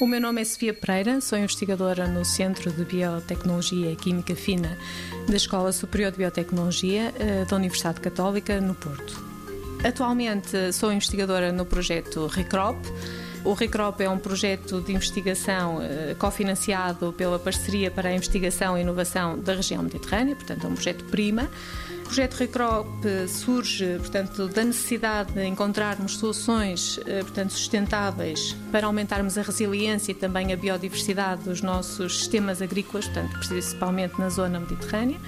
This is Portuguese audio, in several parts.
O meu nome é Sofia Pereira, sou investigadora no Centro de Biotecnologia e Química Fina da Escola Superior de Biotecnologia eh, da Universidade Católica, no Porto. Atualmente sou investigadora no projeto RECROP. O RECROP é um projeto de investigação eh, cofinanciado pela Parceria para a Investigação e Inovação da Região Mediterrânea, portanto é um projeto PRIMA projeto Recrop surge, portanto, da necessidade de encontrarmos soluções, eh, portanto, sustentáveis para aumentarmos a resiliência e também a biodiversidade dos nossos sistemas agrícolas, portanto, principalmente na zona mediterrânea.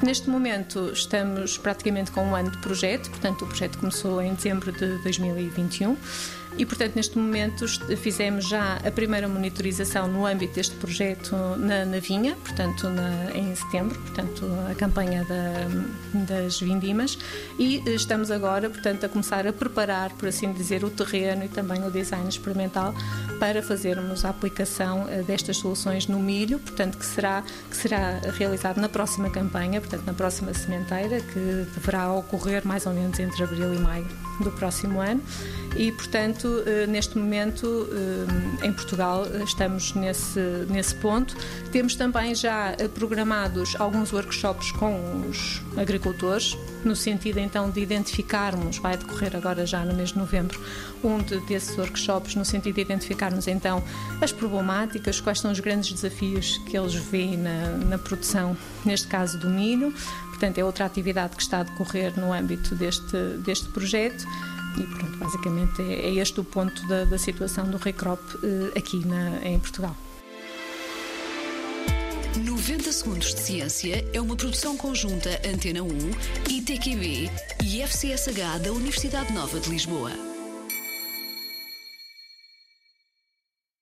Neste momento estamos praticamente com um ano de projeto, portanto o projeto começou em dezembro de 2021 e, portanto, neste momento fizemos já a primeira monitorização no âmbito deste projeto na, na Vinha, portanto, na, em setembro, portanto, a campanha da, das vindimas, e estamos agora, portanto, a começar a preparar, por assim dizer, o terreno e também o design experimental para fazermos a aplicação eh, destas soluções no milho, portanto, que será, que será realizado na próxima campanha, portanto, na próxima sementeira, que deverá ocorrer mais ou menos entre abril e maio do próximo ano. E, portanto, eh, neste momento eh, em Portugal estamos nesse, nesse ponto. Temos também já eh, programados alguns workshops com os agricultores, no sentido então de identificarmos, vai decorrer agora já no mês de novembro, um desses workshops, no sentido de identificarmos então as problemáticas, quais são os grandes desafios que eles veem na, na produção, neste caso do milho. Portanto, é outra atividade que está a decorrer no âmbito deste, deste projeto. E pronto, basicamente é, é este o ponto da, da situação do Recrop eh, aqui na, em Portugal. 90 Segundos de Ciência é uma produção conjunta Antena 1, ITQB e FCSH da Universidade Nova de Lisboa.